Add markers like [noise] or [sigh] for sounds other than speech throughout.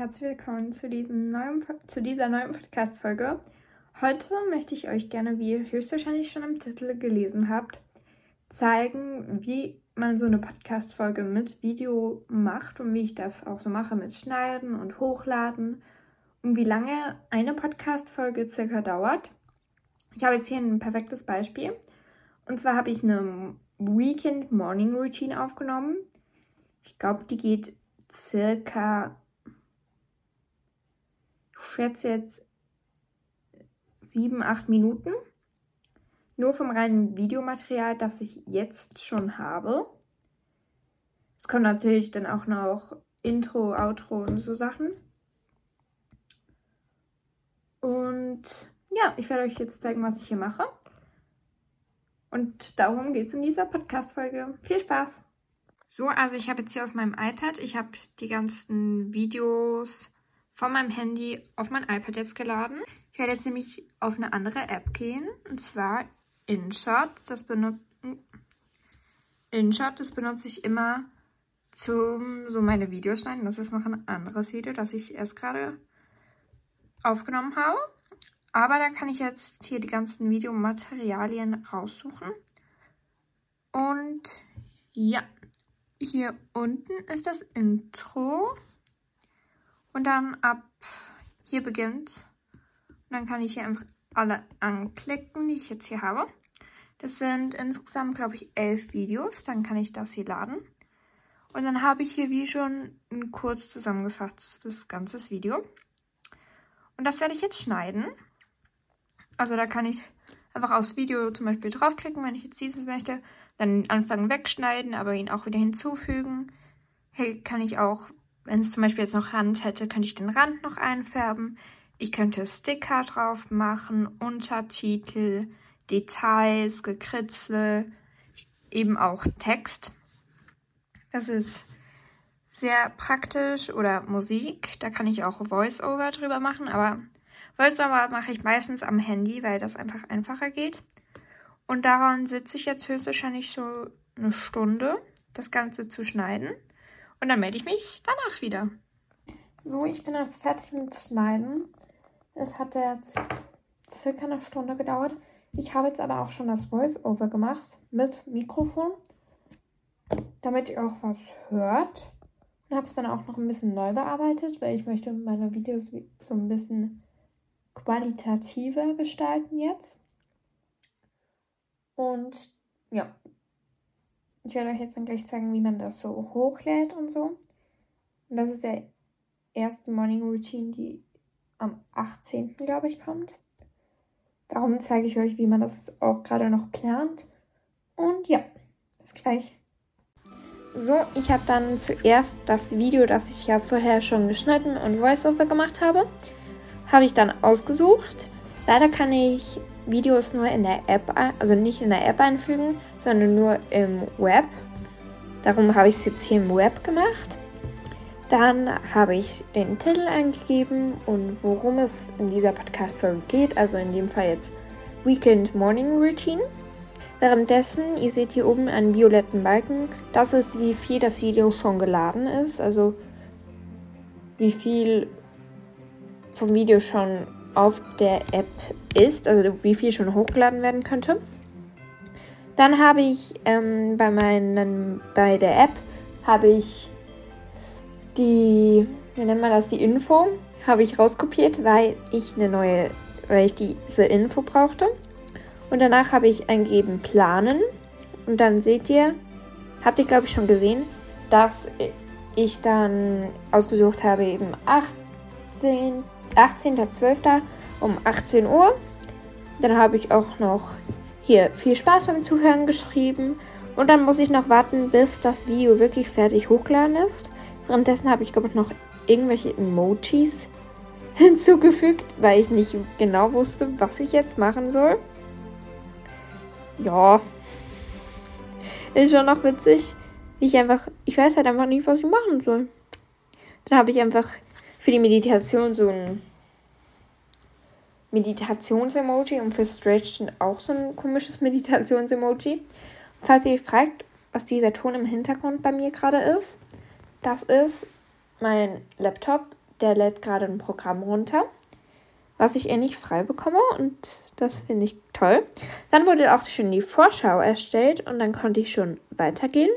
herzlich willkommen zu, neuen, zu dieser neuen Podcast-Folge. Heute möchte ich euch gerne, wie ihr höchstwahrscheinlich schon im Titel gelesen habt, zeigen, wie man so eine Podcast-Folge mit Video macht und wie ich das auch so mache mit Schneiden und Hochladen und wie lange eine Podcast-Folge circa dauert. Ich habe jetzt hier ein perfektes Beispiel. Und zwar habe ich eine Weekend Morning Routine aufgenommen. Ich glaube, die geht circa schätze jetzt sieben, acht Minuten. Nur vom reinen Videomaterial, das ich jetzt schon habe. Es kommt natürlich dann auch noch Intro, Outro und so Sachen. Und ja, ich werde euch jetzt zeigen, was ich hier mache. Und darum geht es in dieser Podcast-Folge. Viel Spaß! So, also ich habe jetzt hier auf meinem iPad, ich habe die ganzen Videos von meinem Handy auf mein iPad jetzt geladen. Ich werde jetzt nämlich auf eine andere App gehen, und zwar InShot. Das, benut InShot, das benutze ich immer zum so meine Videos schneiden. Das ist noch ein anderes Video, das ich erst gerade aufgenommen habe. Aber da kann ich jetzt hier die ganzen Videomaterialien raussuchen. Und ja, hier unten ist das Intro. Und dann ab hier beginnt. Und dann kann ich hier einfach alle anklicken, die ich jetzt hier habe. Das sind insgesamt, glaube ich, elf Videos. Dann kann ich das hier laden. Und dann habe ich hier wie schon ein kurz zusammengefasstes ganzes Video. Und das werde ich jetzt schneiden. Also da kann ich einfach aufs Video zum Beispiel draufklicken, wenn ich jetzt dieses möchte. Dann anfangen wegschneiden, aber ihn auch wieder hinzufügen. Hier kann ich auch wenn es zum Beispiel jetzt noch Rand hätte, könnte ich den Rand noch einfärben. Ich könnte Sticker drauf machen, Untertitel, Details, Gekritzel, eben auch Text. Das ist sehr praktisch oder Musik. Da kann ich auch Voice-Over drüber machen, aber Voice-Over mache ich meistens am Handy, weil das einfach einfacher geht. Und daran sitze ich jetzt höchstwahrscheinlich so eine Stunde, das Ganze zu schneiden. Und dann melde ich mich danach wieder. So, ich bin jetzt fertig mit Schneiden. Es hat jetzt circa eine Stunde gedauert. Ich habe jetzt aber auch schon das Voice-Over gemacht mit Mikrofon, damit ihr auch was hört. Und habe es dann auch noch ein bisschen neu bearbeitet, weil ich möchte meine Videos so ein bisschen qualitativer gestalten jetzt. Und ja, ich werde euch jetzt dann gleich zeigen, wie man das so hochlädt und so. Und das ist der erste Morning Routine, die am 18. glaube ich kommt. Darum zeige ich euch, wie man das auch gerade noch plant. Und ja, bis gleich. So, ich habe dann zuerst das Video, das ich ja vorher schon geschnitten und Voiceover gemacht habe, habe ich dann ausgesucht. Leider kann ich Videos nur in der App, also nicht in der App einfügen, sondern nur im Web. Darum habe ich es jetzt hier im Web gemacht. Dann habe ich den Titel eingegeben und worum es in dieser Podcast-Folge geht, also in dem Fall jetzt Weekend Morning Routine. Währenddessen, ihr seht hier oben einen violetten Balken, das ist wie viel das Video schon geladen ist, also wie viel vom Video schon auf der App ist, also wie viel schon hochgeladen werden könnte. Dann habe ich ähm, bei meinen, bei der App habe ich die, wie nennt man das, die Info, habe ich rauskopiert, weil ich eine neue, weil ich diese Info brauchte. Und danach habe ich eingegeben planen. Und dann seht ihr, habt ihr glaube ich schon gesehen, dass ich dann ausgesucht habe eben 18, 18.12. um 18 Uhr. Dann habe ich auch noch hier viel Spaß beim Zuhören geschrieben. Und dann muss ich noch warten, bis das Video wirklich fertig hochgeladen ist. Währenddessen habe ich, glaube ich, noch irgendwelche Emojis [laughs] hinzugefügt, weil ich nicht genau wusste, was ich jetzt machen soll. Ja. Ist schon noch witzig. Ich einfach, ich weiß halt einfach nicht, was ich machen soll. Dann habe ich einfach für die Meditation so ein Meditations-Emoji und für Stretchen auch so ein komisches [laughs] Meditations-Emoji. Falls ihr euch fragt, was dieser Ton im Hintergrund bei mir gerade ist, das ist mein Laptop, der lädt gerade ein Programm runter, was ich endlich frei bekomme und das finde ich toll. Dann wurde auch schon die Vorschau erstellt und dann konnte ich schon weitergehen.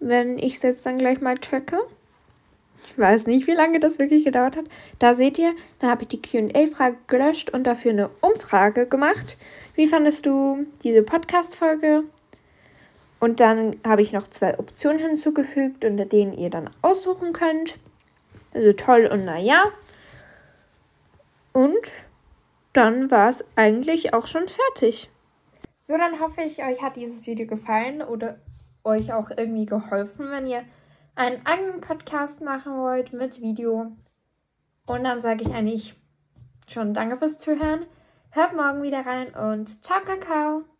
Wenn ich es jetzt dann gleich mal checke. Ich weiß nicht, wie lange das wirklich gedauert hat. Da seht ihr, dann habe ich die QA-Frage gelöscht und dafür eine Umfrage gemacht. Wie fandest du diese Podcast-Folge? Und dann habe ich noch zwei Optionen hinzugefügt, unter denen ihr dann aussuchen könnt. Also toll und naja. Und dann war es eigentlich auch schon fertig. So, dann hoffe ich, euch hat dieses Video gefallen oder euch auch irgendwie geholfen, wenn ihr einen eigenen Podcast machen wollt mit Video. Und dann sage ich eigentlich schon danke fürs Zuhören. Hört morgen wieder rein und ciao, Kakao!